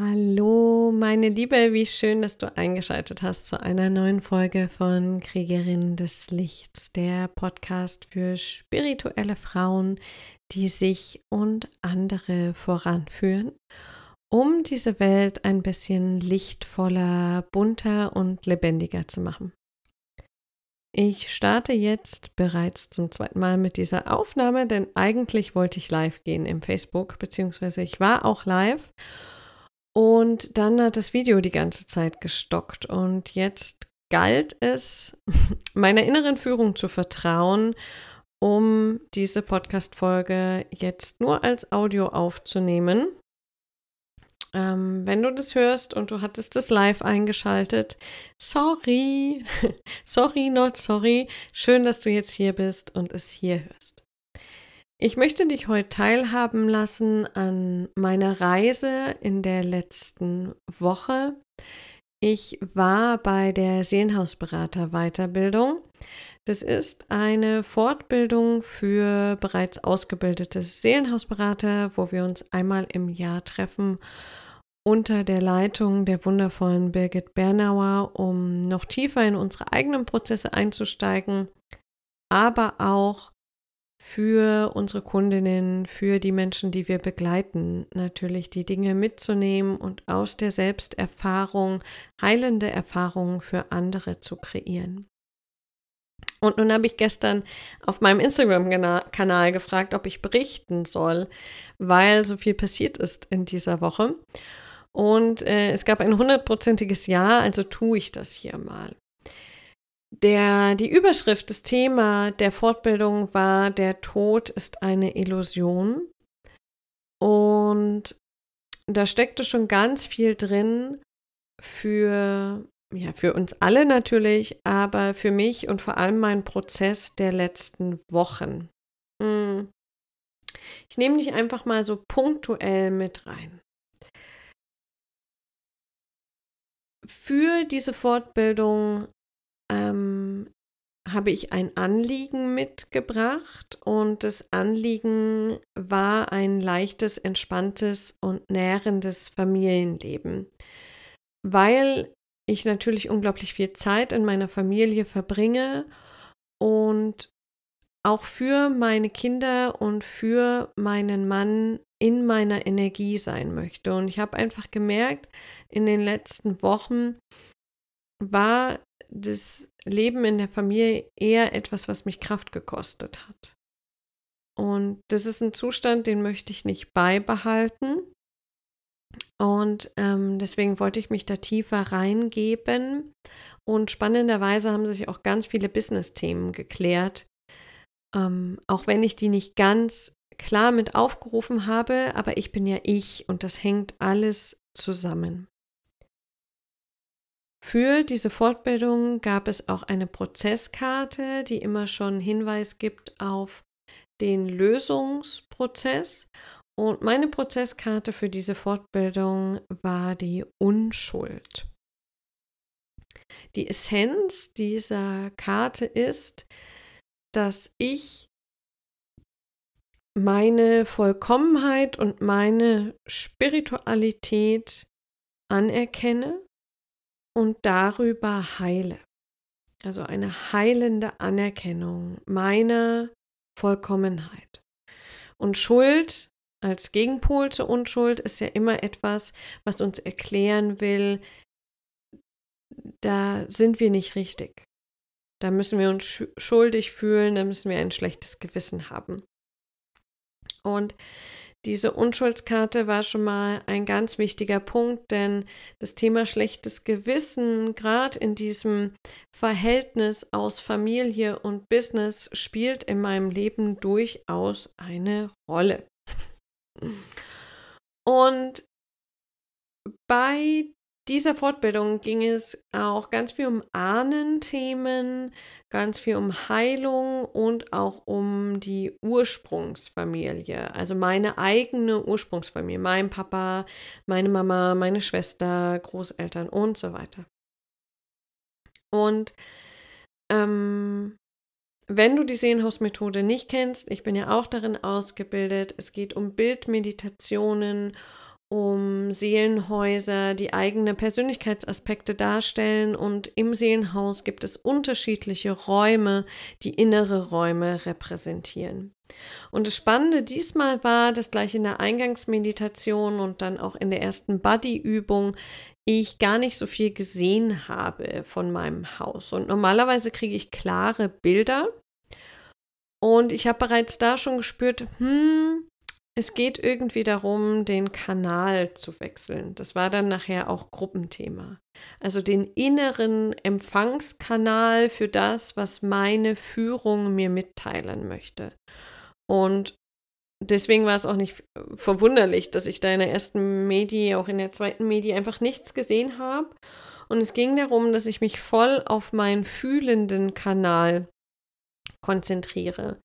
Hallo, meine Liebe, wie schön, dass du eingeschaltet hast zu einer neuen Folge von Kriegerin des Lichts, der Podcast für spirituelle Frauen, die sich und andere voranführen, um diese Welt ein bisschen lichtvoller, bunter und lebendiger zu machen. Ich starte jetzt bereits zum zweiten Mal mit dieser Aufnahme, denn eigentlich wollte ich live gehen im Facebook, beziehungsweise ich war auch live und dann hat das Video die ganze Zeit gestockt. Und jetzt galt es, meiner inneren Führung zu vertrauen, um diese Podcast-Folge jetzt nur als Audio aufzunehmen. Ähm, wenn du das hörst und du hattest das live eingeschaltet, sorry, sorry, not sorry. Schön, dass du jetzt hier bist und es hier hörst. Ich möchte dich heute teilhaben lassen an meiner Reise in der letzten Woche. Ich war bei der Seelenhausberater Weiterbildung. Das ist eine Fortbildung für bereits ausgebildete Seelenhausberater, wo wir uns einmal im Jahr treffen unter der Leitung der wundervollen Birgit Bernauer, um noch tiefer in unsere eigenen Prozesse einzusteigen, aber auch für unsere Kundinnen, für die Menschen, die wir begleiten, natürlich die Dinge mitzunehmen und aus der Selbsterfahrung heilende Erfahrungen für andere zu kreieren. Und nun habe ich gestern auf meinem Instagram-Kanal gefragt, ob ich berichten soll, weil so viel passiert ist in dieser Woche. Und äh, es gab ein hundertprozentiges Ja, also tue ich das hier mal. Der, die Überschrift, das Thema der Fortbildung war, der Tod ist eine Illusion. Und da steckte schon ganz viel drin für, ja, für uns alle natürlich, aber für mich und vor allem mein Prozess der letzten Wochen. Hm. Ich nehme dich einfach mal so punktuell mit rein. Für diese Fortbildung ähm, habe ich ein Anliegen mitgebracht und das Anliegen war ein leichtes, entspanntes und nährendes Familienleben, weil ich natürlich unglaublich viel Zeit in meiner Familie verbringe und auch für meine Kinder und für meinen Mann in meiner Energie sein möchte. Und ich habe einfach gemerkt, in den letzten Wochen war das Leben in der Familie eher etwas, was mich Kraft gekostet hat. Und das ist ein Zustand, den möchte ich nicht beibehalten. Und ähm, deswegen wollte ich mich da tiefer reingeben. Und spannenderweise haben sich auch ganz viele Business-Themen geklärt. Ähm, auch wenn ich die nicht ganz klar mit aufgerufen habe, aber ich bin ja ich und das hängt alles zusammen. Für diese Fortbildung gab es auch eine Prozesskarte, die immer schon Hinweis gibt auf den Lösungsprozess. Und meine Prozesskarte für diese Fortbildung war die Unschuld. Die Essenz dieser Karte ist, dass ich meine Vollkommenheit und meine Spiritualität anerkenne und darüber heile. Also eine heilende Anerkennung meiner Vollkommenheit. Und Schuld als Gegenpol zur Unschuld ist ja immer etwas, was uns erklären will, da sind wir nicht richtig. Da müssen wir uns schuldig fühlen, da müssen wir ein schlechtes Gewissen haben. Und diese Unschuldskarte war schon mal ein ganz wichtiger Punkt, denn das Thema schlechtes Gewissen, gerade in diesem Verhältnis aus Familie und Business, spielt in meinem Leben durchaus eine Rolle. Und bei dieser Fortbildung ging es auch ganz viel um Ahnenthemen, ganz viel um Heilung und auch um die Ursprungsfamilie, also meine eigene Ursprungsfamilie, mein Papa, meine Mama, meine Schwester, Großeltern und so weiter. Und ähm, wenn du die Seelenhausmethode nicht kennst, ich bin ja auch darin ausgebildet, es geht um Bildmeditationen um Seelenhäuser, die eigene Persönlichkeitsaspekte darstellen und im Seelenhaus gibt es unterschiedliche Räume, die innere Räume repräsentieren. Und das Spannende diesmal war, dass gleich in der Eingangsmeditation und dann auch in der ersten Buddy-Übung ich gar nicht so viel gesehen habe von meinem Haus. Und normalerweise kriege ich klare Bilder. Und ich habe bereits da schon gespürt, hm, es geht irgendwie darum, den Kanal zu wechseln. Das war dann nachher auch Gruppenthema. Also den inneren Empfangskanal für das, was meine Führung mir mitteilen möchte. Und deswegen war es auch nicht verwunderlich, dass ich da in der ersten Medi, auch in der zweiten Medi einfach nichts gesehen habe. Und es ging darum, dass ich mich voll auf meinen fühlenden Kanal konzentriere.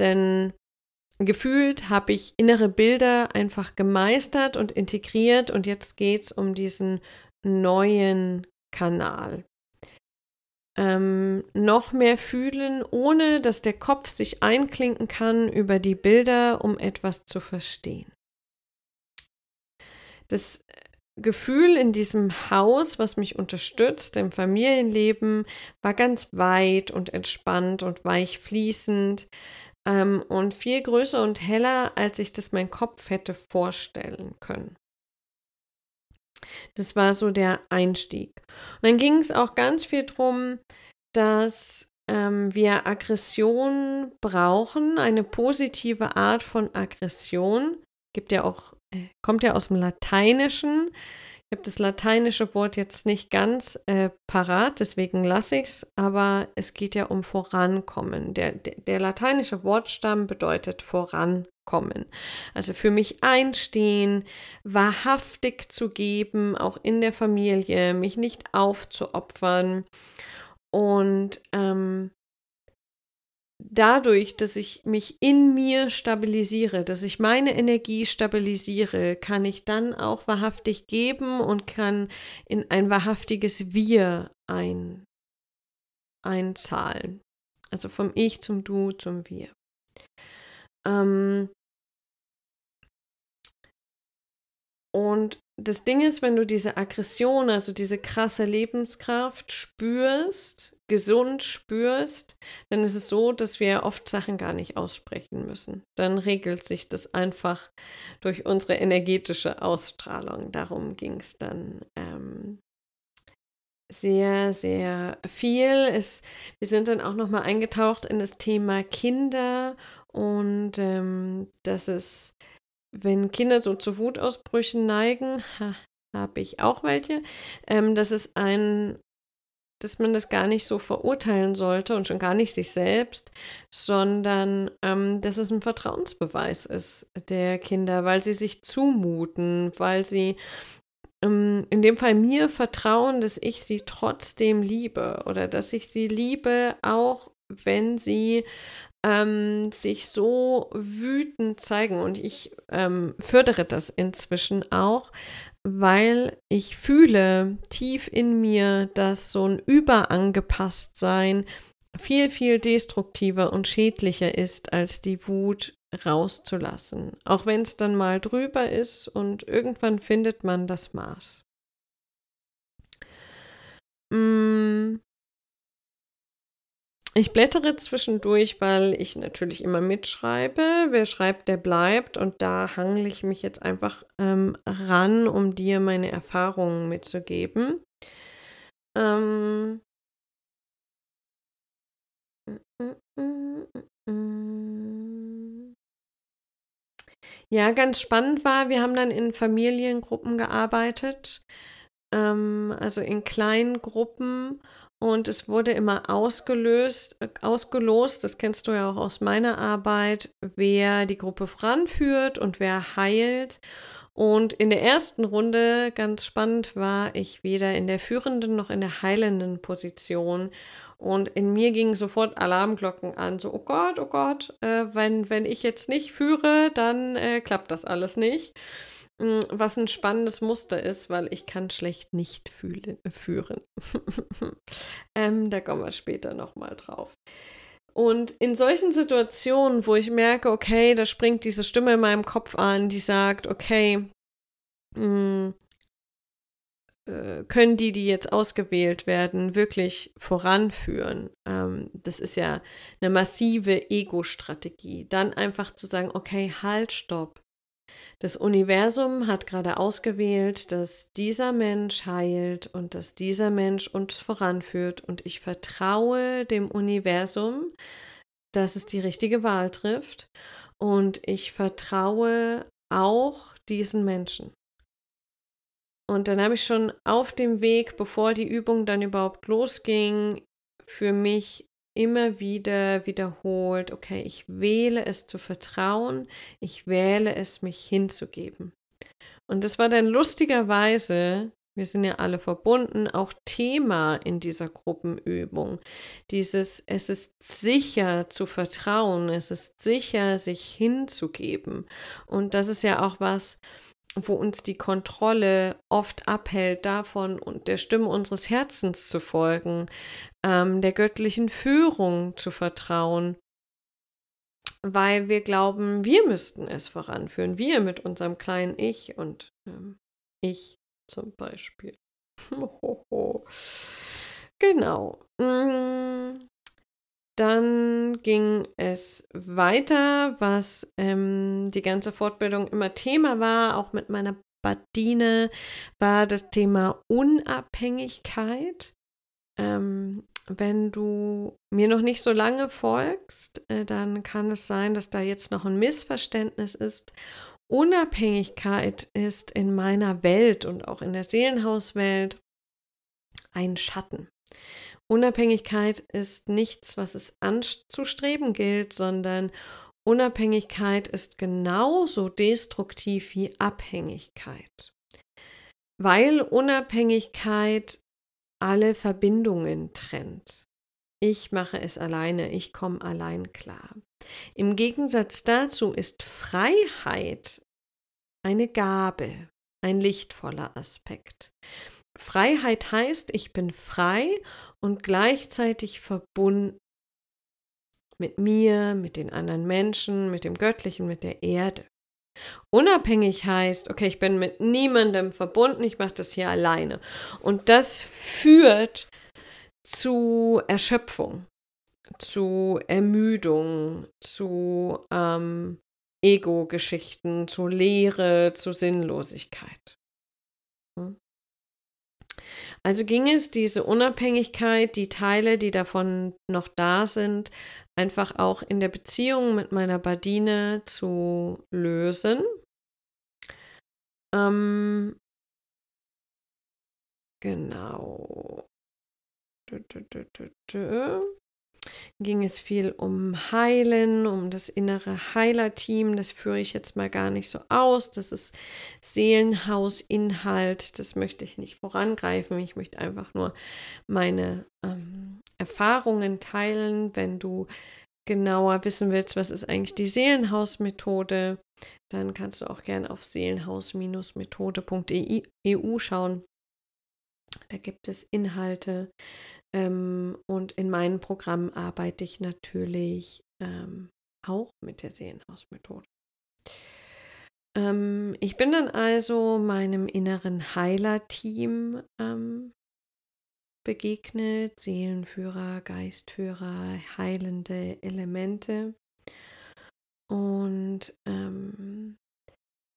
Denn gefühlt habe ich innere Bilder einfach gemeistert und integriert und jetzt geht es um diesen neuen Kanal. Ähm, noch mehr fühlen, ohne dass der Kopf sich einklinken kann über die Bilder, um etwas zu verstehen. Das Gefühl in diesem Haus, was mich unterstützt im Familienleben, war ganz weit und entspannt und weich fließend ähm, und viel größer und heller, als ich das mein Kopf hätte vorstellen können. Das war so der Einstieg. Und dann ging es auch ganz viel darum, dass ähm, wir Aggression brauchen, eine positive Art von Aggression. Gibt ja auch, äh, kommt ja aus dem Lateinischen. Ich habe das lateinische Wort jetzt nicht ganz äh, parat, deswegen lasse ich es, aber es geht ja um Vorankommen. Der, der, der lateinische Wortstamm bedeutet Vorankommen. Also für mich einstehen, wahrhaftig zu geben, auch in der Familie, mich nicht aufzuopfern und ähm, dadurch, dass ich mich in mir stabilisiere, dass ich meine Energie stabilisiere, kann ich dann auch wahrhaftig geben und kann in ein wahrhaftiges Wir ein, einzahlen. Also vom Ich zum Du zum Wir. Ähm und das Ding ist, wenn du diese Aggression, also diese krasse Lebenskraft spürst, gesund spürst, dann ist es so, dass wir oft Sachen gar nicht aussprechen müssen. Dann regelt sich das einfach durch unsere energetische Ausstrahlung. Darum ging es dann ähm, sehr, sehr viel. Es, wir sind dann auch nochmal eingetaucht in das Thema Kinder und ähm, dass es, wenn Kinder so zu Wutausbrüchen neigen, ha, habe ich auch welche, ähm, dass es ein dass man das gar nicht so verurteilen sollte und schon gar nicht sich selbst, sondern ähm, dass es ein Vertrauensbeweis ist der Kinder, weil sie sich zumuten, weil sie ähm, in dem Fall mir vertrauen, dass ich sie trotzdem liebe oder dass ich sie liebe, auch wenn sie ähm, sich so wütend zeigen. Und ich ähm, fördere das inzwischen auch, weil ich fühle tief in mir, dass so ein Überangepasstsein viel, viel destruktiver und schädlicher ist, als die Wut rauszulassen. Auch wenn es dann mal drüber ist und irgendwann findet man das Maß. Mm, ich blättere zwischendurch, weil ich natürlich immer mitschreibe. Wer schreibt, der bleibt. Und da hangle ich mich jetzt einfach ähm, ran, um dir meine Erfahrungen mitzugeben. Ähm ja, ganz spannend war, wir haben dann in Familiengruppen gearbeitet, ähm, also in kleinen Gruppen und es wurde immer ausgelöst, äh, ausgelost, das kennst du ja auch aus meiner Arbeit, wer die Gruppe voranführt und wer heilt. Und in der ersten Runde, ganz spannend, war ich weder in der führenden noch in der heilenden Position. Und in mir gingen sofort Alarmglocken an, so, oh Gott, oh Gott, äh, wenn, wenn ich jetzt nicht führe, dann äh, klappt das alles nicht. Mm, was ein spannendes Muster ist, weil ich kann schlecht nicht fühle, führen. ähm, da kommen wir später nochmal drauf. Und in solchen Situationen, wo ich merke, okay, da springt diese Stimme in meinem Kopf an, die sagt, okay, mh, äh, können die, die jetzt ausgewählt werden, wirklich voranführen. Ähm, das ist ja eine massive Ego-Strategie. Dann einfach zu sagen, okay, halt, stopp. Das Universum hat gerade ausgewählt, dass dieser Mensch heilt und dass dieser Mensch uns voranführt und ich vertraue dem Universum, dass es die richtige Wahl trifft und ich vertraue auch diesen Menschen. Und dann habe ich schon auf dem Weg, bevor die Übung dann überhaupt losging, für mich immer wieder wiederholt, okay, ich wähle es zu vertrauen, ich wähle es, mich hinzugeben. Und das war dann lustigerweise, wir sind ja alle verbunden, auch Thema in dieser Gruppenübung. Dieses, es ist sicher zu vertrauen, es ist sicher, sich hinzugeben. Und das ist ja auch was, wo uns die Kontrolle oft abhält, davon und der Stimme unseres Herzens zu folgen, ähm, der göttlichen Führung zu vertrauen, weil wir glauben, wir müssten es voranführen, wir mit unserem kleinen Ich und ähm, ich zum Beispiel. genau. Mm. Dann ging es weiter, was ähm, die ganze Fortbildung immer Thema war, auch mit meiner Badine, war das Thema Unabhängigkeit. Ähm, wenn du mir noch nicht so lange folgst, äh, dann kann es sein, dass da jetzt noch ein Missverständnis ist. Unabhängigkeit ist in meiner Welt und auch in der Seelenhauswelt ein Schatten. Unabhängigkeit ist nichts, was es anzustreben gilt, sondern Unabhängigkeit ist genauso destruktiv wie Abhängigkeit. Weil Unabhängigkeit alle Verbindungen trennt. Ich mache es alleine, ich komme allein klar. Im Gegensatz dazu ist Freiheit eine Gabe, ein lichtvoller Aspekt. Freiheit heißt, ich bin frei und gleichzeitig verbunden mit mir, mit den anderen Menschen, mit dem Göttlichen, mit der Erde. Unabhängig heißt, okay, ich bin mit niemandem verbunden, ich mache das hier alleine. Und das führt zu Erschöpfung, zu Ermüdung, zu ähm, Ego-Geschichten, zu Leere, zu Sinnlosigkeit. Also ging es, diese Unabhängigkeit, die Teile, die davon noch da sind, einfach auch in der Beziehung mit meiner Badine zu lösen. Ähm, genau. Du, du, du, ging es viel um Heilen, um das innere Heilerteam. Das führe ich jetzt mal gar nicht so aus. Das ist Seelenhausinhalt. Das möchte ich nicht vorangreifen. Ich möchte einfach nur meine ähm, Erfahrungen teilen. Wenn du genauer wissen willst, was ist eigentlich die Seelenhausmethode, dann kannst du auch gerne auf seelenhaus-methode.eu schauen. Da gibt es Inhalte ähm, und in meinem Programm arbeite ich natürlich ähm, auch mit der Seelenhausmethode. Ähm, ich bin dann also meinem inneren Heiler-Team ähm, begegnet, Seelenführer, Geistführer, heilende Elemente. Und ähm,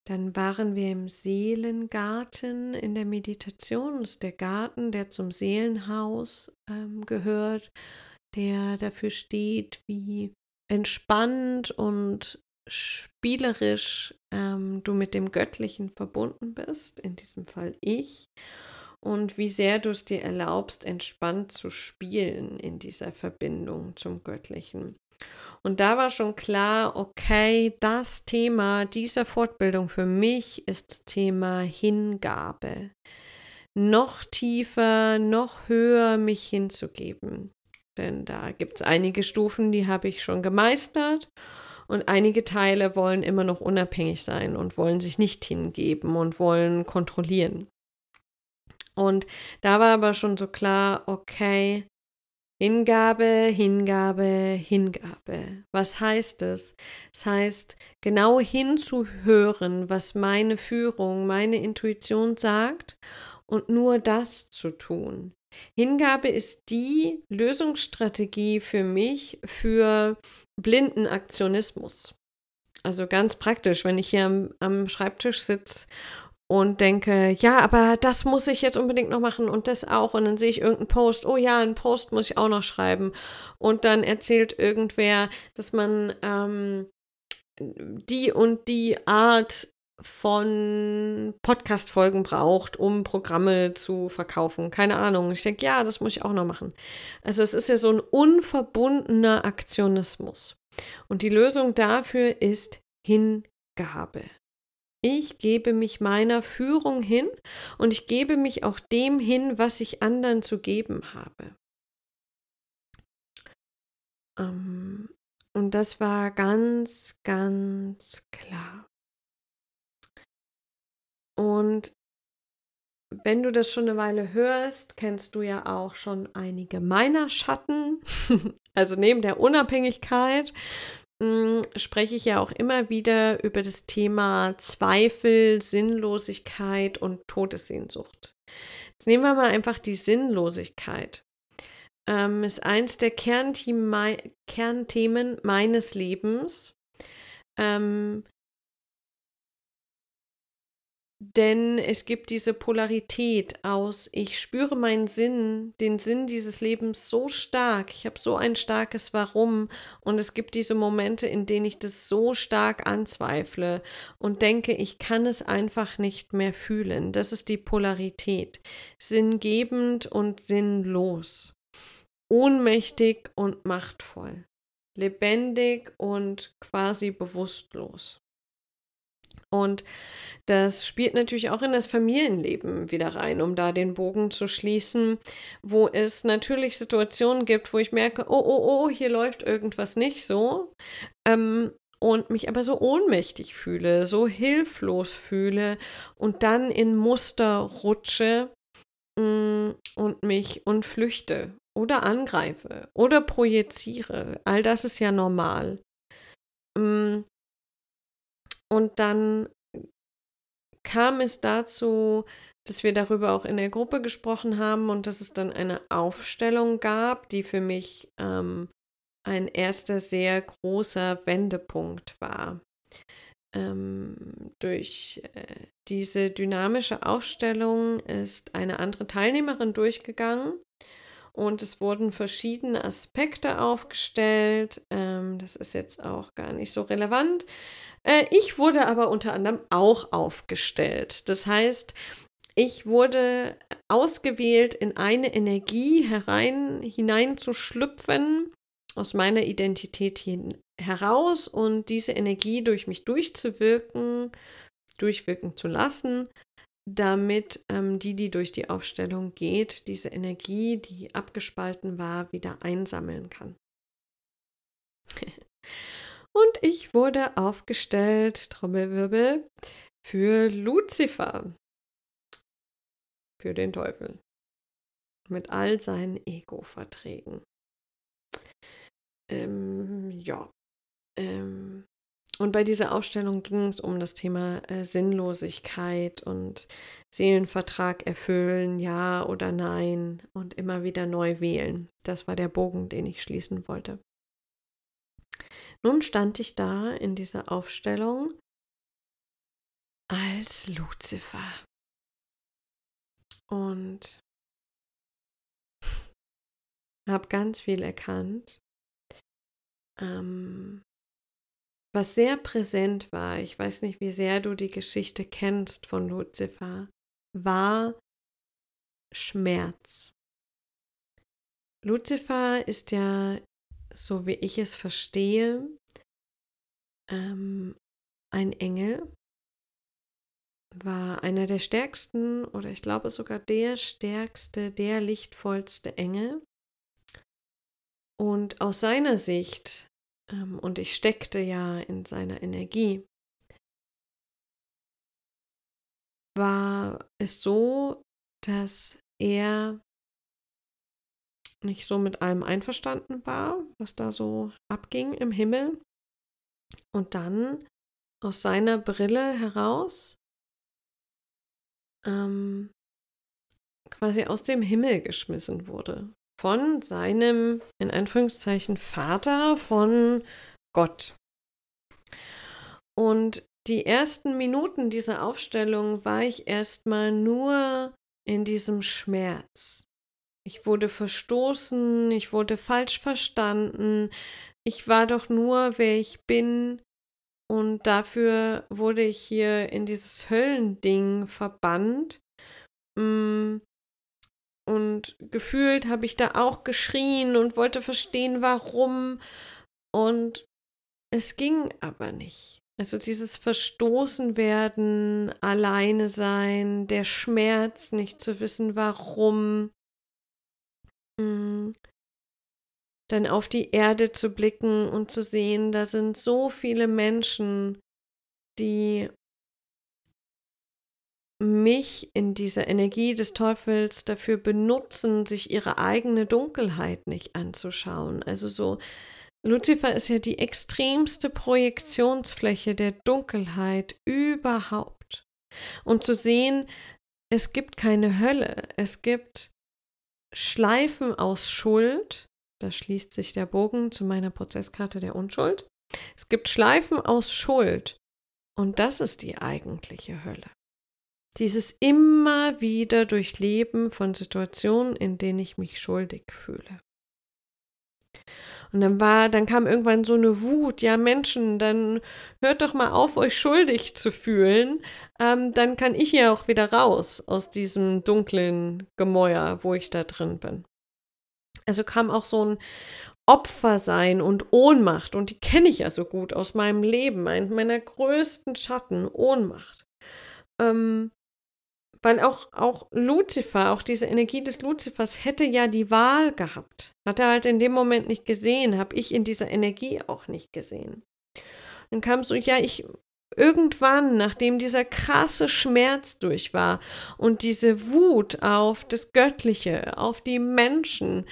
dann waren wir im Seelengarten in der Meditation. Das ist der Garten, der zum Seelenhaus ähm, gehört, der dafür steht, wie entspannt und spielerisch ähm, du mit dem Göttlichen verbunden bist, in diesem Fall ich, und wie sehr du es dir erlaubst, entspannt zu spielen in dieser Verbindung zum Göttlichen. Und da war schon klar, okay, das Thema dieser Fortbildung für mich ist Thema Hingabe. Noch tiefer, noch höher mich hinzugeben. Denn da gibt es einige Stufen, die habe ich schon gemeistert. Und einige Teile wollen immer noch unabhängig sein und wollen sich nicht hingeben und wollen kontrollieren. Und da war aber schon so klar, okay, Hingabe, Hingabe, Hingabe. Was heißt es? Das heißt, genau hinzuhören, was meine Führung, meine Intuition sagt und nur das zu tun. Hingabe ist die Lösungsstrategie für mich für blinden Aktionismus. Also ganz praktisch, wenn ich hier am, am Schreibtisch sitze und denke, ja, aber das muss ich jetzt unbedingt noch machen und das auch. Und dann sehe ich irgendeinen Post, oh ja, einen Post muss ich auch noch schreiben. Und dann erzählt irgendwer, dass man ähm, die und die Art von Podcast-Folgen braucht, um Programme zu verkaufen. Keine Ahnung. Ich denke, ja, das muss ich auch noch machen. Also es ist ja so ein unverbundener Aktionismus. Und die Lösung dafür ist Hingabe. Ich gebe mich meiner Führung hin und ich gebe mich auch dem hin, was ich anderen zu geben habe. Ähm, und das war ganz, ganz klar. Und wenn du das schon eine Weile hörst, kennst du ja auch schon einige meiner Schatten. also neben der Unabhängigkeit hm, spreche ich ja auch immer wieder über das Thema Zweifel, Sinnlosigkeit und Todessehnsucht. Jetzt nehmen wir mal einfach die Sinnlosigkeit. Ähm, ist eins der Kernthemen meines Lebens. Ähm, denn es gibt diese Polarität aus, ich spüre meinen Sinn, den Sinn dieses Lebens so stark, ich habe so ein starkes Warum und es gibt diese Momente, in denen ich das so stark anzweifle und denke, ich kann es einfach nicht mehr fühlen. Das ist die Polarität. Sinngebend und sinnlos. Ohnmächtig und machtvoll. Lebendig und quasi bewusstlos. Und das spielt natürlich auch in das Familienleben wieder rein, um da den Bogen zu schließen, wo es natürlich Situationen gibt, wo ich merke, oh, oh, oh, hier läuft irgendwas nicht so. Ähm, und mich aber so ohnmächtig fühle, so hilflos fühle und dann in Muster rutsche mh, mm, und mich und flüchte oder angreife oder projiziere. All das ist ja normal. Mh, mm, und dann kam es dazu, dass wir darüber auch in der Gruppe gesprochen haben und dass es dann eine Aufstellung gab, die für mich ähm, ein erster sehr großer Wendepunkt war. Ähm, durch äh, diese dynamische Aufstellung ist eine andere Teilnehmerin durchgegangen und es wurden verschiedene Aspekte aufgestellt. Ähm, das ist jetzt auch gar nicht so relevant. Äh, ich wurde aber unter anderem auch aufgestellt. Das heißt, ich wurde ausgewählt, in eine Energie herein, hineinzuschlüpfen, aus meiner Identität hin, heraus und diese Energie durch mich durchzuwirken, durchwirken zu lassen, damit ähm, die, die durch die Aufstellung geht, diese Energie, die abgespalten war, wieder einsammeln kann. Und ich wurde aufgestellt, Trommelwirbel, für Luzifer. Für den Teufel. Mit all seinen Ego-Verträgen. Ähm, ja. Ähm, und bei dieser Aufstellung ging es um das Thema äh, Sinnlosigkeit und Seelenvertrag erfüllen, ja oder nein und immer wieder neu wählen. Das war der Bogen, den ich schließen wollte. Nun stand ich da in dieser Aufstellung als Luzifer. Und habe ganz viel erkannt. Ähm, was sehr präsent war, ich weiß nicht, wie sehr du die Geschichte kennst von Luzifer, war Schmerz. Luzifer ist ja so wie ich es verstehe, ähm, ein Engel, war einer der stärksten oder ich glaube sogar der stärkste, der lichtvollste Engel. Und aus seiner Sicht, ähm, und ich steckte ja in seiner Energie, war es so, dass er nicht so mit allem einverstanden war, was da so abging im Himmel. Und dann aus seiner Brille heraus ähm, quasi aus dem Himmel geschmissen wurde. Von seinem, in Anführungszeichen, Vater, von Gott. Und die ersten Minuten dieser Aufstellung war ich erstmal nur in diesem Schmerz. Ich wurde verstoßen, ich wurde falsch verstanden, ich war doch nur, wer ich bin, und dafür wurde ich hier in dieses Höllending verbannt. Mm, und gefühlt habe ich da auch geschrien und wollte verstehen, warum. Und es ging aber nicht. Also dieses Verstoßen werden, alleine sein, der Schmerz, nicht zu wissen, warum. Mm, dann auf die Erde zu blicken und zu sehen, da sind so viele Menschen, die mich in dieser Energie des Teufels dafür benutzen, sich ihre eigene Dunkelheit nicht anzuschauen. Also so, Lucifer ist ja die extremste Projektionsfläche der Dunkelheit überhaupt. Und zu sehen, es gibt keine Hölle, es gibt Schleifen aus Schuld, da schließt sich der Bogen zu meiner Prozesskarte der Unschuld. Es gibt Schleifen aus Schuld. Und das ist die eigentliche Hölle. Dieses immer wieder Durchleben von Situationen, in denen ich mich schuldig fühle. Und dann war, dann kam irgendwann so eine Wut, ja Menschen, dann hört doch mal auf, euch schuldig zu fühlen. Ähm, dann kann ich ja auch wieder raus aus diesem dunklen Gemäuer, wo ich da drin bin. Also kam auch so ein Opfersein und Ohnmacht und die kenne ich ja so gut aus meinem Leben, ein meiner größten Schatten, Ohnmacht. Ähm, weil auch, auch Luzifer, auch diese Energie des Luzifers hätte ja die Wahl gehabt. Hat er halt in dem Moment nicht gesehen, habe ich in dieser Energie auch nicht gesehen. Dann kam so, ja, ich irgendwann, nachdem dieser krasse Schmerz durch war und diese Wut auf das Göttliche, auf die Menschen,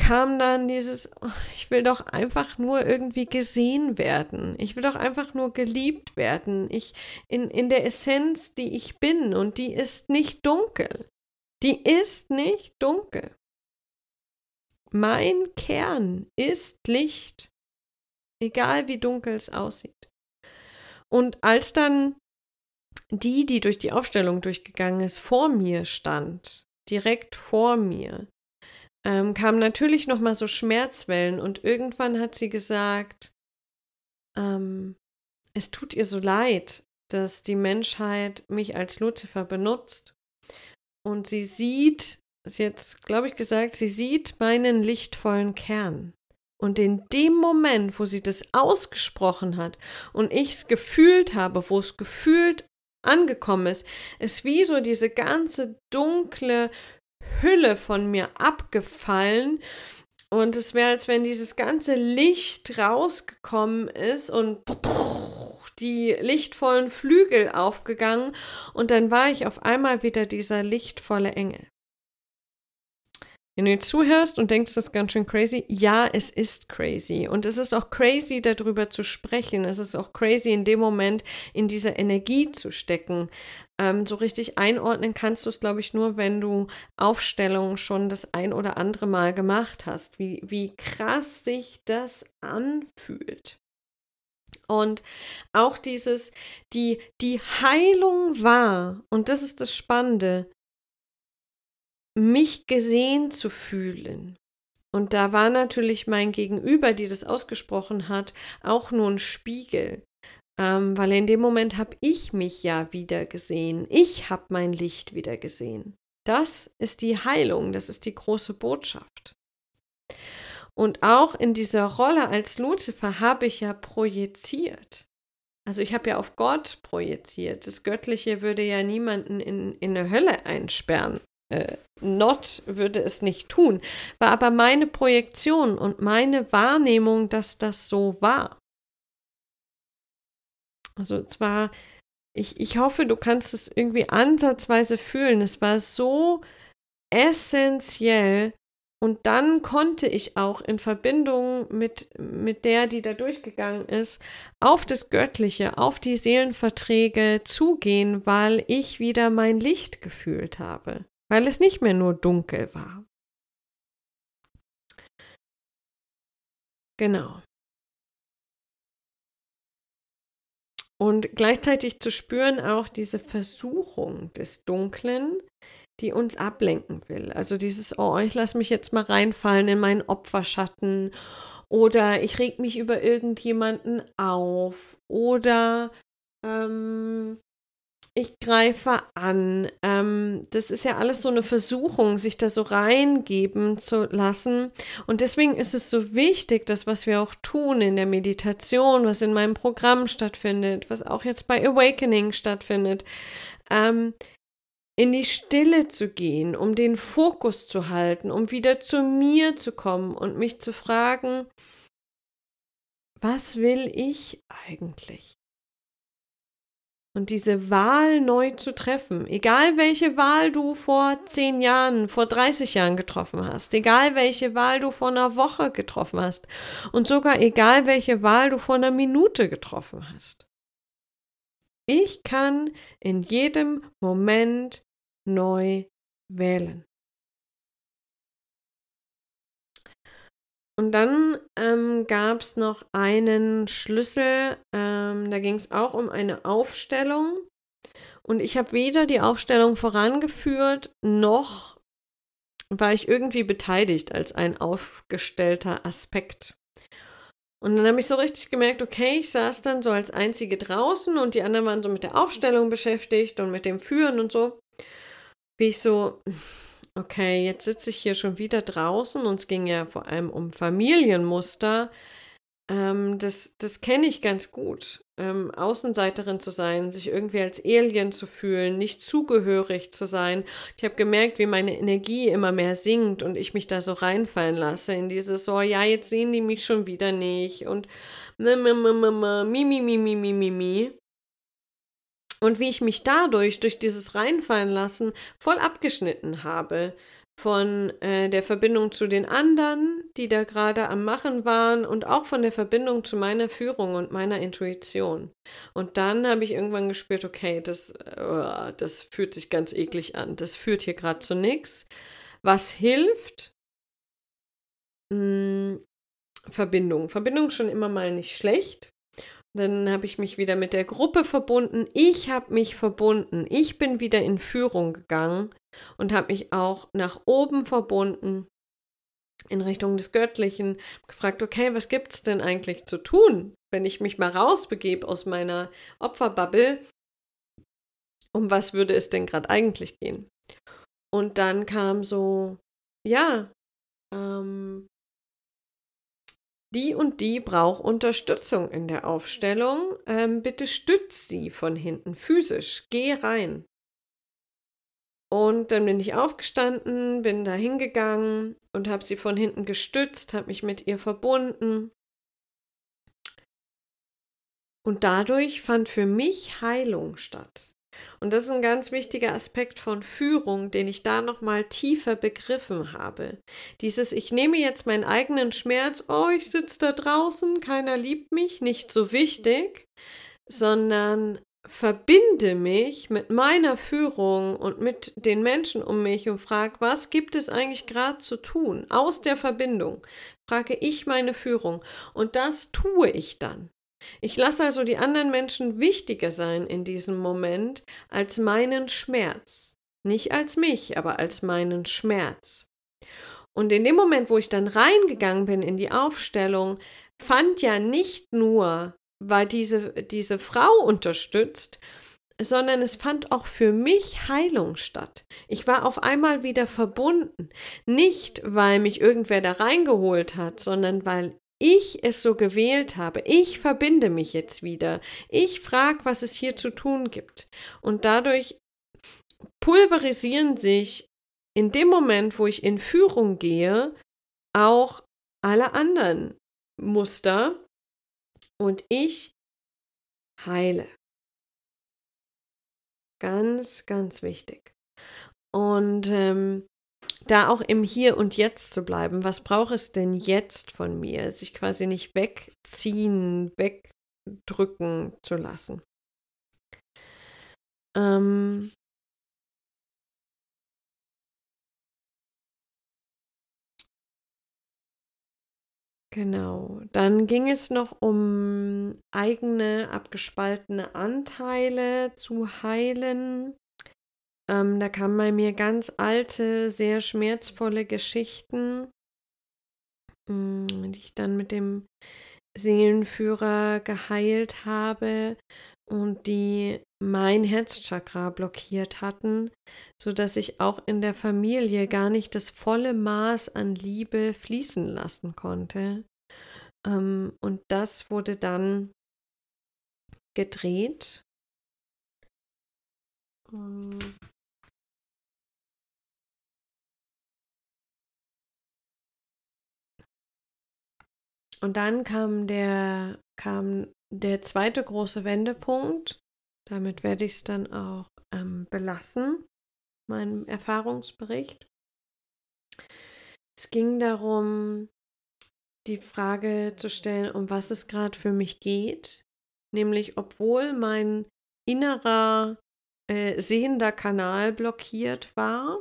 kam dann dieses, oh, ich will doch einfach nur irgendwie gesehen werden. Ich will doch einfach nur geliebt werden. Ich in, in der Essenz, die ich bin, und die ist nicht dunkel. Die ist nicht dunkel. Mein Kern ist Licht, egal wie dunkel es aussieht. Und als dann die, die durch die Aufstellung durchgegangen ist, vor mir stand, direkt vor mir, ähm, kamen natürlich noch mal so Schmerzwellen und irgendwann hat sie gesagt, ähm, es tut ihr so leid, dass die Menschheit mich als Luzifer benutzt und sie sieht, sie hat glaube ich gesagt, sie sieht meinen lichtvollen Kern. Und in dem Moment, wo sie das ausgesprochen hat und ich es gefühlt habe, wo es gefühlt angekommen ist, ist wie so diese ganze dunkle Hülle von mir abgefallen. Und es wäre, als wenn dieses ganze Licht rausgekommen ist und die lichtvollen Flügel aufgegangen. Und dann war ich auf einmal wieder dieser lichtvolle Engel. Wenn du jetzt zuhörst und denkst, das ist ganz schön crazy, ja, es ist crazy. Und es ist auch crazy, darüber zu sprechen. Es ist auch crazy, in dem Moment in dieser Energie zu stecken. Ähm, so richtig einordnen kannst du es, glaube ich, nur, wenn du Aufstellungen schon das ein oder andere Mal gemacht hast, wie, wie krass sich das anfühlt. Und auch dieses, die, die Heilung war, und das ist das Spannende, mich gesehen zu fühlen. Und da war natürlich mein Gegenüber, die das ausgesprochen hat, auch nur ein Spiegel. Ähm, weil in dem Moment habe ich mich ja wieder gesehen. Ich habe mein Licht wieder gesehen. Das ist die Heilung, das ist die große Botschaft. Und auch in dieser Rolle als Luzifer habe ich ja projiziert. Also ich habe ja auf Gott projiziert. Das Göttliche würde ja niemanden in, in eine Hölle einsperren äh, not würde es nicht tun, war aber meine Projektion und meine Wahrnehmung, dass das so war. Also zwar, ich, ich hoffe, du kannst es irgendwie ansatzweise fühlen. Es war so essentiell, Und dann konnte ich auch in Verbindung mit, mit der, die da durchgegangen ist, auf das Göttliche, auf die Seelenverträge zugehen, weil ich wieder mein Licht gefühlt habe, weil es nicht mehr nur dunkel war. Genau. Und gleichzeitig zu spüren auch diese Versuchung des Dunklen, die uns ablenken will. Also dieses, oh, ich lasse mich jetzt mal reinfallen in meinen Opferschatten oder ich reg mich über irgendjemanden auf oder ähm, ich greife an. Ähm, das ist ja alles so eine Versuchung, sich da so reingeben zu lassen. Und deswegen ist es so wichtig, das, was wir auch tun in der Meditation, was in meinem Programm stattfindet, was auch jetzt bei Awakening stattfindet, ähm, in die Stille zu gehen, um den Fokus zu halten, um wieder zu mir zu kommen und mich zu fragen, was will ich eigentlich? Und diese Wahl neu zu treffen, egal welche Wahl du vor zehn Jahren, vor 30 Jahren getroffen hast, egal welche Wahl du vor einer Woche getroffen hast und sogar egal welche Wahl du vor einer Minute getroffen hast. Ich kann in jedem Moment neu wählen. Und dann ähm, gab es noch einen Schlüssel, ähm, da ging es auch um eine Aufstellung. Und ich habe weder die Aufstellung vorangeführt, noch war ich irgendwie beteiligt als ein aufgestellter Aspekt. Und dann habe ich so richtig gemerkt, okay, ich saß dann so als Einzige draußen und die anderen waren so mit der Aufstellung beschäftigt und mit dem Führen und so. Wie ich so, okay, jetzt sitze ich hier schon wieder draußen und es ging ja vor allem um Familienmuster. Ähm, das das kenne ich ganz gut. Ähm, Außenseiterin zu sein, sich irgendwie als Alien zu fühlen, nicht zugehörig zu sein. Ich habe gemerkt, wie meine Energie immer mehr sinkt und ich mich da so reinfallen lasse in dieses, so, ja, jetzt sehen die mich schon wieder nicht und mi, mi, mi, mi, mi, mi, mi, mi. Und wie ich mich dadurch, durch dieses Reinfallen lassen, voll abgeschnitten habe von äh, der Verbindung zu den anderen, die da gerade am Machen waren und auch von der Verbindung zu meiner Führung und meiner Intuition. Und dann habe ich irgendwann gespürt, okay, das, uh, das fühlt sich ganz eklig an. Das führt hier gerade zu nichts. Was hilft? Hm, Verbindung. Verbindung schon immer mal nicht schlecht. Dann habe ich mich wieder mit der Gruppe verbunden. Ich habe mich verbunden. Ich bin wieder in Führung gegangen und habe mich auch nach oben verbunden in Richtung des Göttlichen. Gefragt, okay, was gibt es denn eigentlich zu tun, wenn ich mich mal rausbegebe aus meiner Opferbubble? Um was würde es denn gerade eigentlich gehen? Und dann kam so, ja, ähm, die und die braucht Unterstützung in der Aufstellung. Ähm, bitte stütz sie von hinten physisch. Geh rein. Und dann bin ich aufgestanden, bin da hingegangen und habe sie von hinten gestützt, habe mich mit ihr verbunden. Und dadurch fand für mich Heilung statt. Und das ist ein ganz wichtiger Aspekt von Führung, den ich da noch mal tiefer begriffen habe. Dieses ich nehme jetzt meinen eigenen Schmerz, oh, ich sitze da draußen, keiner liebt mich, nicht so wichtig, sondern verbinde mich mit meiner Führung und mit den Menschen um mich und frage, was gibt es eigentlich gerade zu tun? Aus der Verbindung frage ich meine Führung und das tue ich dann. Ich lasse also die anderen Menschen wichtiger sein in diesem Moment als meinen Schmerz. Nicht als mich, aber als meinen Schmerz. Und in dem Moment, wo ich dann reingegangen bin in die Aufstellung, fand ja nicht nur, war diese, diese Frau unterstützt, sondern es fand auch für mich Heilung statt. Ich war auf einmal wieder verbunden. Nicht, weil mich irgendwer da reingeholt hat, sondern weil ich es so gewählt habe. Ich verbinde mich jetzt wieder. Ich frage, was es hier zu tun gibt. Und dadurch pulverisieren sich in dem Moment, wo ich in Führung gehe, auch alle anderen Muster und ich heile. Ganz, ganz wichtig. Und ähm, da auch im Hier und Jetzt zu bleiben. Was braucht es denn jetzt von mir? Sich quasi nicht wegziehen, wegdrücken zu lassen. Ähm, Genau. Dann ging es noch um eigene abgespaltene Anteile zu heilen. Ähm, da kamen bei mir ganz alte, sehr schmerzvolle Geschichten, mh, hm, die ich dann mit dem Seelenführer geheilt habe und die mein Herzchakra blockiert hatten, so dass ich auch in der Familie gar nicht das volle Maß an Liebe fließen lassen konnte. Ähm, und das wurde dann gedreht. Ähm, und dann kam der, kam der zweite große Wendepunkt, damit werde ich es dann auch ähm, belassen, meinem Erfahrungsbericht. Es ging darum, die Frage zu stellen, um was es gerade für mich geht. Nämlich, obwohl mein innerer äh, sehender Kanal blockiert war,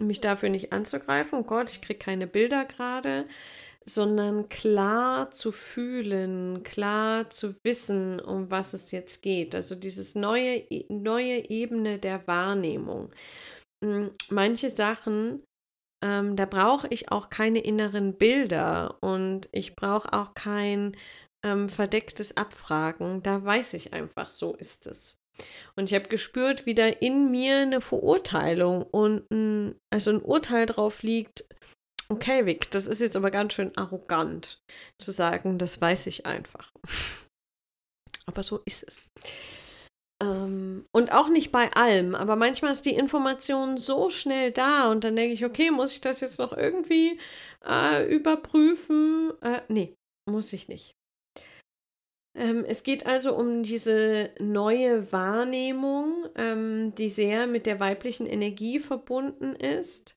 mich dafür nicht anzugreifen. Oh Gott, ich kriege keine Bilder gerade sondern klar zu fühlen, klar zu wissen, um was es jetzt geht. Also dieses neue, e, neue Ebene der Wahrnehmung. Hm, manche Sachen, ähm, da brauche ich auch keine inneren Bilder und ich brauche auch kein ähm, verdecktes Abfragen. Da weiß ich einfach, so ist es. Und ich habe gespürt, wie da in mir eine Verurteilung und ein, also ein Urteil drauf liegt, Okay, Vic, das ist jetzt aber ganz schön arrogant zu sagen, das weiß ich einfach. aber so ist es. Ähm, und auch nicht bei allem, aber manchmal ist die Information so schnell da und dann denke ich, okay, muss ich das jetzt noch irgendwie äh, überprüfen? Äh, nee, muss ich nicht. Ähm, es geht also um diese neue Wahrnehmung, ähm, die sehr mit der weiblichen Energie verbunden ist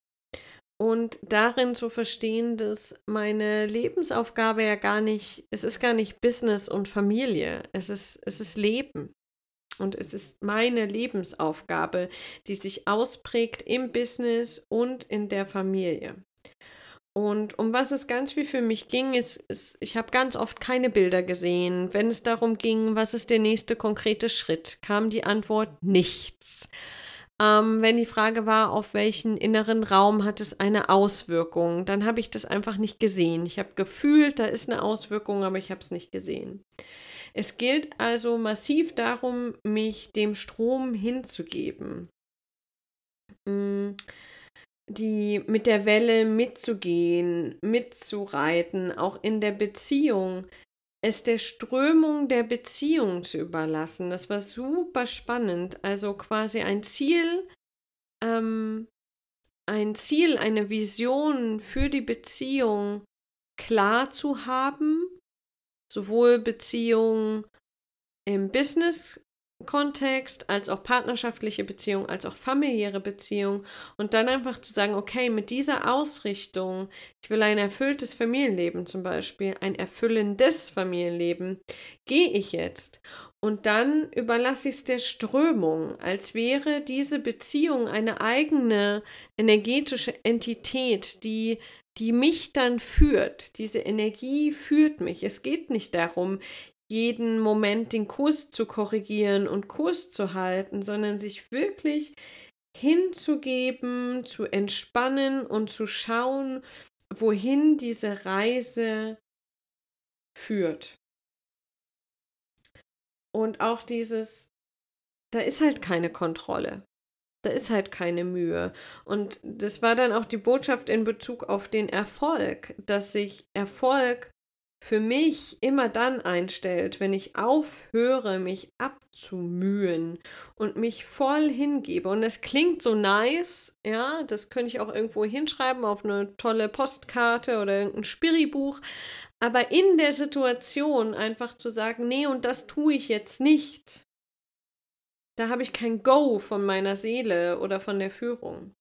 und darin zu verstehen, dass meine Lebensaufgabe ja gar nicht, es ist gar nicht Business und Familie, es ist, es ist Leben. Und es ist meine Lebensaufgabe, die sich ausprägt im Business und in der Familie. Und um was es ganz viel für mich ging, ist, ist ich habe ganz oft keine Bilder gesehen. Wenn es darum ging, was ist der nächste konkrete Schritt, kam die Antwort nichts. Ähm, wenn die Frage war, auf welchen inneren Raum hat es eine Auswirkung, dann habe ich das einfach nicht gesehen. Ich habe gefühlt, da ist eine Auswirkung, aber ich habe es nicht gesehen. Es gilt also massiv darum, mich dem Strom hinzugeben. Mm, die mit der Welle mitzugehen, mitzureiten, auch in der Beziehung es der Strömung der Beziehung zu überlassen. Das war super spannend. Also quasi ein Ziel, ähm, ein Ziel, eine Vision für die Beziehung klar zu haben, sowohl Beziehung im Business Kontext, als auch partnerschaftliche Beziehung, als auch familiäre Beziehung und dann einfach zu sagen, okay, mit dieser Ausrichtung, ich will ein erfülltes Familienleben zum Beispiel, ein erfüllendes Familienleben, gehe ich jetzt und dann überlasse ich es der Strömung, als wäre diese Beziehung eine eigene energetische Entität, die die mich dann führt. Diese Energie führt mich. Es geht nicht darum, jeden Moment den Kurs zu korrigieren und Kurs zu halten, sondern sich wirklich hinzugeben, zu entspannen und zu schauen, wohin diese Reise führt. Und auch dieses, da ist halt keine Kontrolle. Da ist halt keine Mühe. Und das war dann auch die Botschaft in Bezug auf den Erfolg, dass sich Erfolg für mich immer dann einstellt, wenn ich aufhöre, mich abzumühen und mich voll hingebe. Und es klingt so nice, ja, das könnte ich auch irgendwo hinschreiben auf eine tolle Postkarte oder irgendein Spiribuch. Aber in der Situation einfach zu sagen, nee, und das tue ich jetzt nicht, da habe ich kein Go von meiner Seele oder von der Führung.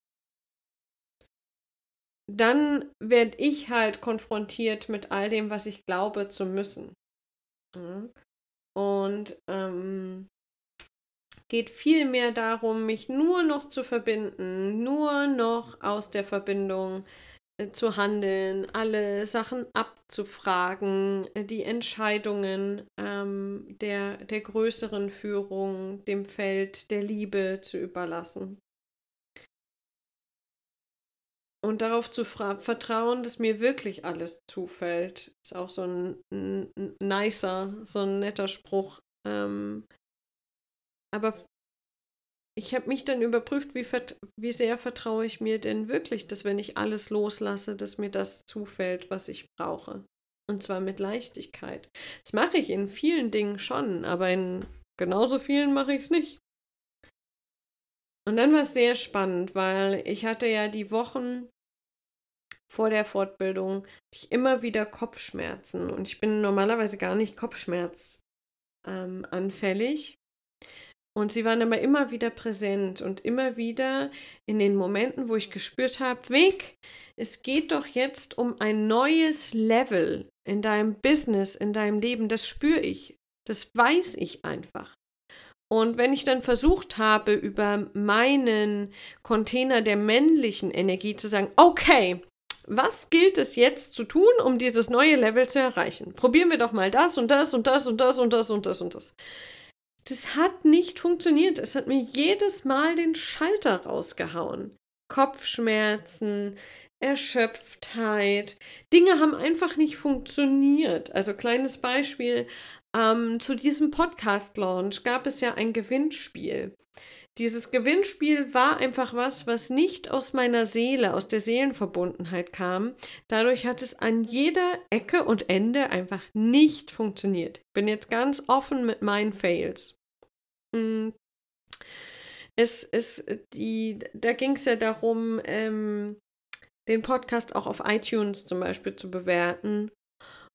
Dann werde ich halt konfrontiert mit all dem, was ich glaube zu müssen. Und ähm, geht viel mehr darum, mich nur noch zu verbinden, nur noch aus der Verbindung äh, zu handeln, alle Sachen abzufragen, äh, die Entscheidungen ähm, der, der größeren Führung dem Feld der Liebe zu überlassen. Und darauf zu vertrauen, dass mir wirklich alles zufällt. Ist auch so ein, ein, nicer, so ein netter Spruch. Ähm, aber ich habe mich dann überprüft, wie, wie sehr vertraue ich mir denn wirklich, dass wenn ich alles loslasse, dass mir das zufällt, was ich brauche. Und zwar mit Leichtigkeit. Das mache ich in vielen Dingen schon, aber in genauso vielen mache ich es nicht. Und dann war es sehr spannend, weil ich hatte ja die Wochen vor der Fortbildung immer wieder Kopfschmerzen. Und ich bin normalerweise gar nicht Kopfschmerz ähm. Und sie waren aber immer wieder präsent und immer wieder in den Momenten, wo ich gespürt habe, Weg, es geht doch jetzt um ein neues Level in deinem Business, in deinem Leben. Das spüre ich. Das weiß ich einfach. Und wenn ich dann versucht habe, über meinen Container der männlichen Energie zu sagen, okay, was gilt es jetzt zu tun, um dieses neue Level zu erreichen? Probieren wir doch mal das und das und das und das und das und das und das. Das hat nicht funktioniert. Es hat mir jedes Mal den Schalter rausgehauen. Kopfschmerzen, Erschöpftheit. Dinge haben einfach nicht funktioniert. Also kleines Beispiel. Ähm, zu diesem Podcast-Launch gab es ja ein Gewinnspiel. Dieses Gewinnspiel war einfach was, was nicht aus meiner Seele, aus der Seelenverbundenheit kam. Dadurch hat es an jeder Ecke und Ende einfach nicht funktioniert. Bin jetzt ganz offen mit meinen Fails. Mm. Es ist die, da ging es ja darum, ähm, den Podcast auch auf iTunes zum Beispiel zu bewerten.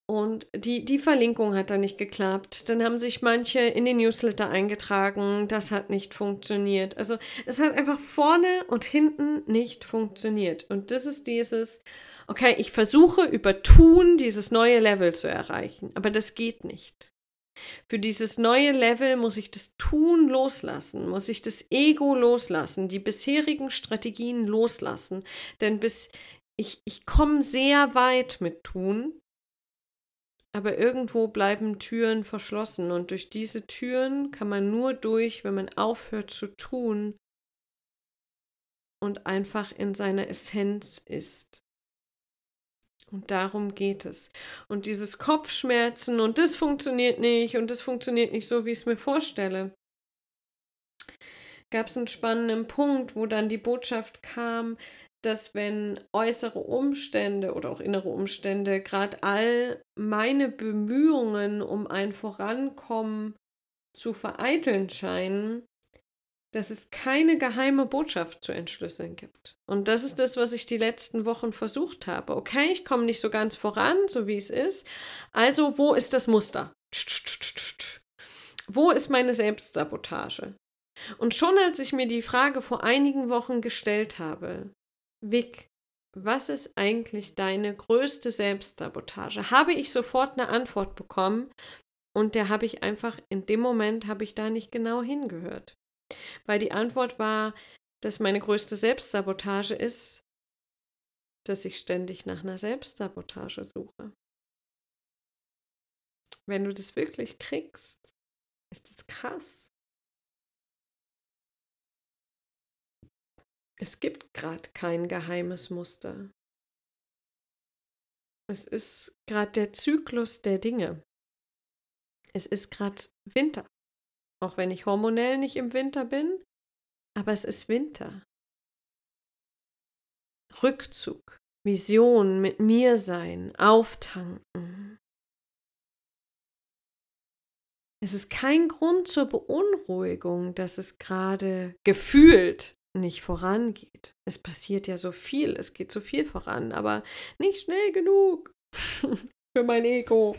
Und die, die Verlinkung hat da nicht geklappt. Dann haben sich manche in den Newsletter eingetragen. Das hat nicht funktioniert. Also es hat einfach vorne und hinten nicht funktioniert. Und das ist dieses, okay, ich versuche über Tun dieses neue Level zu erreichen. Aber das geht nicht. Für dieses neue Level muss ich das Tun loslassen, muss ich das Ego loslassen, die bisherigen Strategien loslassen. Denn bis ich, ich komme sehr weit mit Tun, aber irgendwo bleiben Türen verschlossen und durch diese Türen kann man nur durch, wenn man aufhört zu tun und einfach in seiner Essenz ist. Und darum geht es. Und dieses Kopfschmerzen und das funktioniert nicht und das funktioniert nicht so, wie ich es mir vorstelle. Gab es einen spannenden Punkt, wo dann die Botschaft kam, dass wenn äußere Umstände oder auch innere Umstände gerade all meine Bemühungen um ein Vorankommen zu vereiteln scheinen, dass es keine geheime Botschaft zu entschlüsseln gibt. Und das ist das, was ich die letzten Wochen versucht habe. Okay, ich komme nicht so ganz voran, so wie es ist. Also, wo ist das Muster? Wo ist meine Selbstsabotage? Und schon als ich mir die Frage vor einigen Wochen gestellt habe, Vic, was ist eigentlich deine größte Selbstsabotage? Habe ich sofort eine Antwort bekommen und der habe ich einfach, in dem Moment habe ich da nicht genau hingehört. Weil die Antwort war, dass meine größte Selbstsabotage ist, dass ich ständig nach einer Selbstsabotage suche. Wenn du das wirklich kriegst, ist das krass. Es gibt gerade kein geheimes Muster. Es ist gerade der Zyklus der Dinge. Es ist gerade Winter. Auch wenn ich hormonell nicht im Winter bin, aber es ist Winter. Rückzug, Vision, mit mir sein, auftanken. Es ist kein Grund zur Beunruhigung, dass es gerade gefühlt nicht vorangeht. Es passiert ja so viel, es geht so viel voran, aber nicht schnell genug für mein Ego.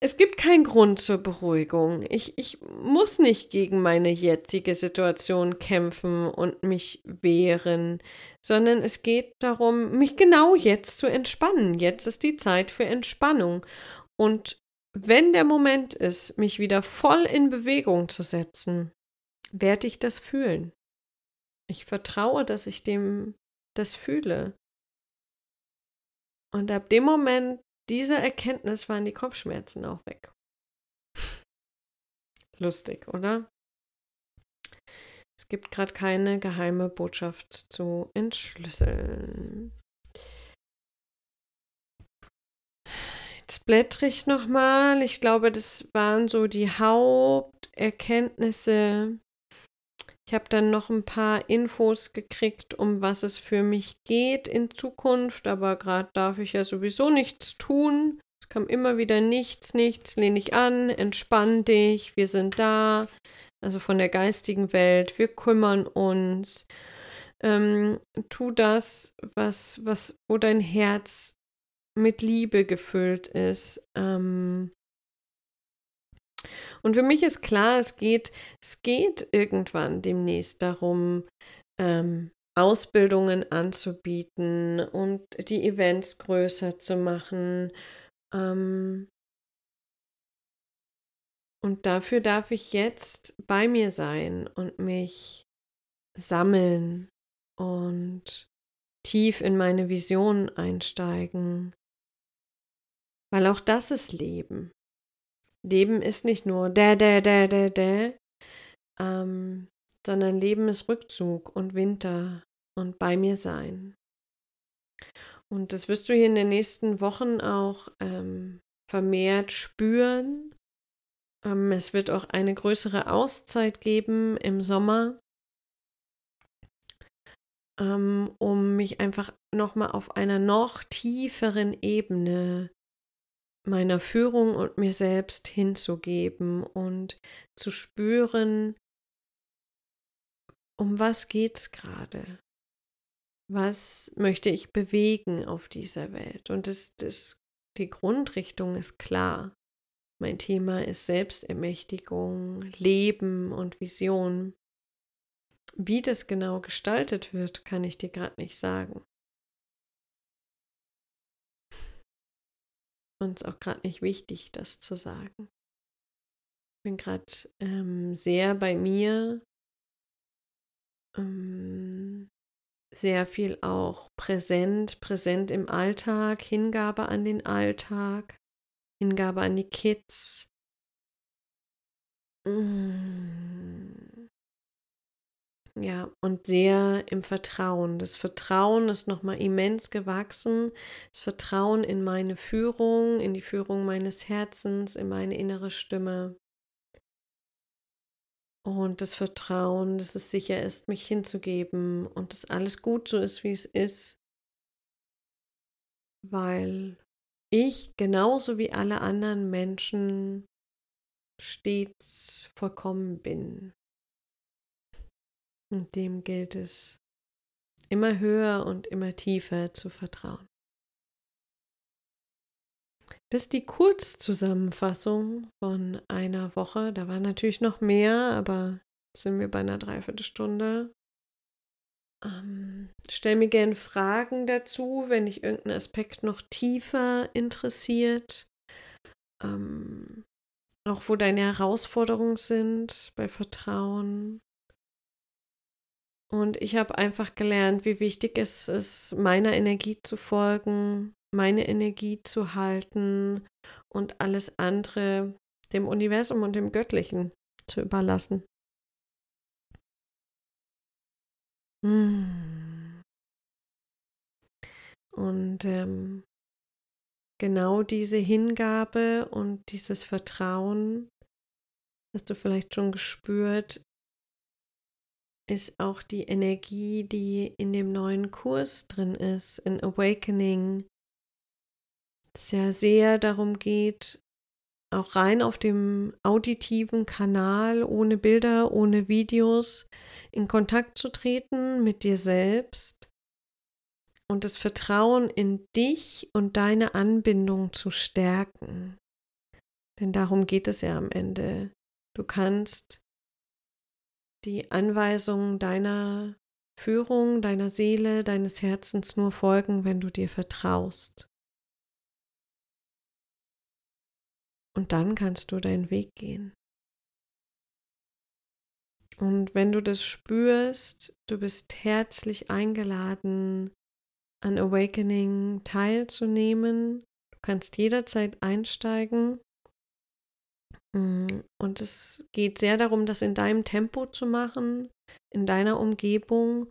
es gibt keinen Grund zur Beruhigung. Ich, ich muss nicht gegen meine jetzige Situation kämpfen und mich wehren, sondern es geht darum, mich genau jetzt zu entspannen. Jetzt ist die Zeit für Entspannung. Und wenn der Moment ist, mich wieder voll in Bewegung zu setzen, werde ich das fühlen. Ich vertraue, dass ich dem das fühle. Und ab dem Moment dieser Erkenntnis waren die Kopfschmerzen auch weg. Lustig, oder? Es gibt gerade keine geheime Botschaft zu entschlüsseln. Jetzt blättere ich nochmal. Ich glaube, das waren so die Haupterkenntnisse. Ich habe dann noch ein paar Infos gekriegt, um was es für mich geht in Zukunft, aber gerade darf ich ja sowieso nichts tun. Es kam immer wieder nichts, nichts, lehn dich an, entspann dich, wir sind da. Also von der geistigen Welt, wir kümmern uns. Ähm, tu das, was, was, wo dein Herz mit Liebe gefüllt ist. Ähm, und für mich ist klar, es geht, es geht irgendwann demnächst darum, ähm, Ausbildungen anzubieten und die Events größer zu machen. Ähm, und dafür darf ich jetzt bei mir sein und mich sammeln und tief in meine Vision einsteigen. Weil auch das ist Leben. Leben ist nicht nur der, der, der, der, der, ähm, sondern Leben ist Rückzug und Winter und bei mir sein. Und das wirst du hier in den nächsten Wochen auch ähm, vermehrt spüren. Ähm, es wird auch eine größere Auszeit geben im Sommer, ähm, um mich einfach nochmal auf einer noch tieferen Ebene meiner Führung und mir selbst hinzugeben und zu spüren, um was geht's gerade? Was möchte ich bewegen auf dieser Welt? Und das, das, die Grundrichtung ist klar. Mein Thema ist Selbstermächtigung, Leben und Vision. Wie das genau gestaltet wird, kann ich dir gerade nicht sagen. Ist auch gerade nicht wichtig, das zu sagen. Ich bin gerade ähm, sehr bei mir, ähm, sehr viel auch präsent, präsent im Alltag, Hingabe an den Alltag, Hingabe an die Kids. Mm. Ja, und sehr im Vertrauen. Das Vertrauen ist nochmal immens gewachsen. Das Vertrauen in meine Führung, in die Führung meines Herzens, in meine innere Stimme. Und das Vertrauen, dass es sicher ist, mich hinzugeben und dass alles gut so ist, wie es ist. Weil ich genauso wie alle anderen Menschen stets vollkommen bin. Und dem gilt es immer höher und immer tiefer zu vertrauen. Das ist die Kurzzusammenfassung von einer Woche. Da war natürlich noch mehr, aber sind wir bei einer Dreiviertelstunde. Ähm, stell mir gerne Fragen dazu, wenn dich irgendein Aspekt noch tiefer interessiert. Ähm, auch wo deine Herausforderungen sind bei Vertrauen. Und ich habe einfach gelernt, wie wichtig es ist, meiner Energie zu folgen, meine Energie zu halten und alles andere dem Universum und dem Göttlichen zu überlassen. Hm. Und ähm, genau diese Hingabe und dieses Vertrauen, hast du vielleicht schon gespürt, ist auch die Energie, die in dem neuen Kurs drin ist, in Awakening. Es ja sehr darum geht, auch rein auf dem auditiven Kanal, ohne Bilder, ohne Videos, in Kontakt zu treten mit dir selbst und das Vertrauen in dich und deine Anbindung zu stärken. Denn darum geht es ja am Ende. Du kannst die Anweisungen deiner Führung, deiner Seele, deines Herzens nur folgen, wenn du dir vertraust. Und dann kannst du deinen Weg gehen. Und wenn du das spürst, du bist herzlich eingeladen, an Awakening teilzunehmen. Du kannst jederzeit einsteigen. Mm, und es geht sehr darum, das in deinem Tempo zu machen, in deiner Umgebung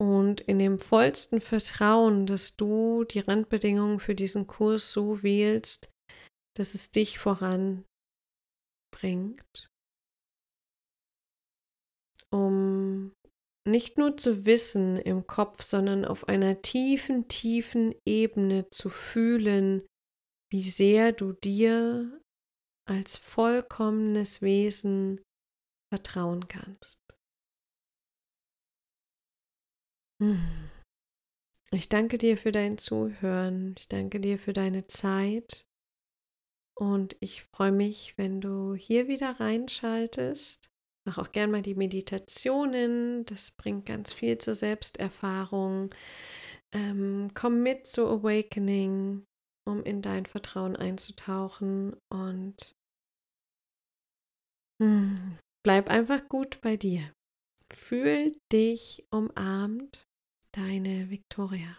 und in dem vollsten Vertrauen, dass du die Randbedingungen für diesen Kurs so wählst, dass es dich voranbringt, um nicht nur zu wissen im Kopf, sondern auf einer tiefen, tiefen Ebene zu fühlen, wie sehr du dir als vollkommenes Wesen vertrauen kannst. Hm. Ich danke dir für dein Zuhören. Ich danke dir für deine Zeit. Und ich freue mich, wenn du hier wieder reinschaltest Mach auch gern mal die Meditationen, das bringt ganz viel zur Selbsterfahrung. Ähm, komm mit zu Awakening, um in dein Vertrauen einzutauchen und bleib einfach gut bei dir. Fühl dich umarmt, deine Victoria.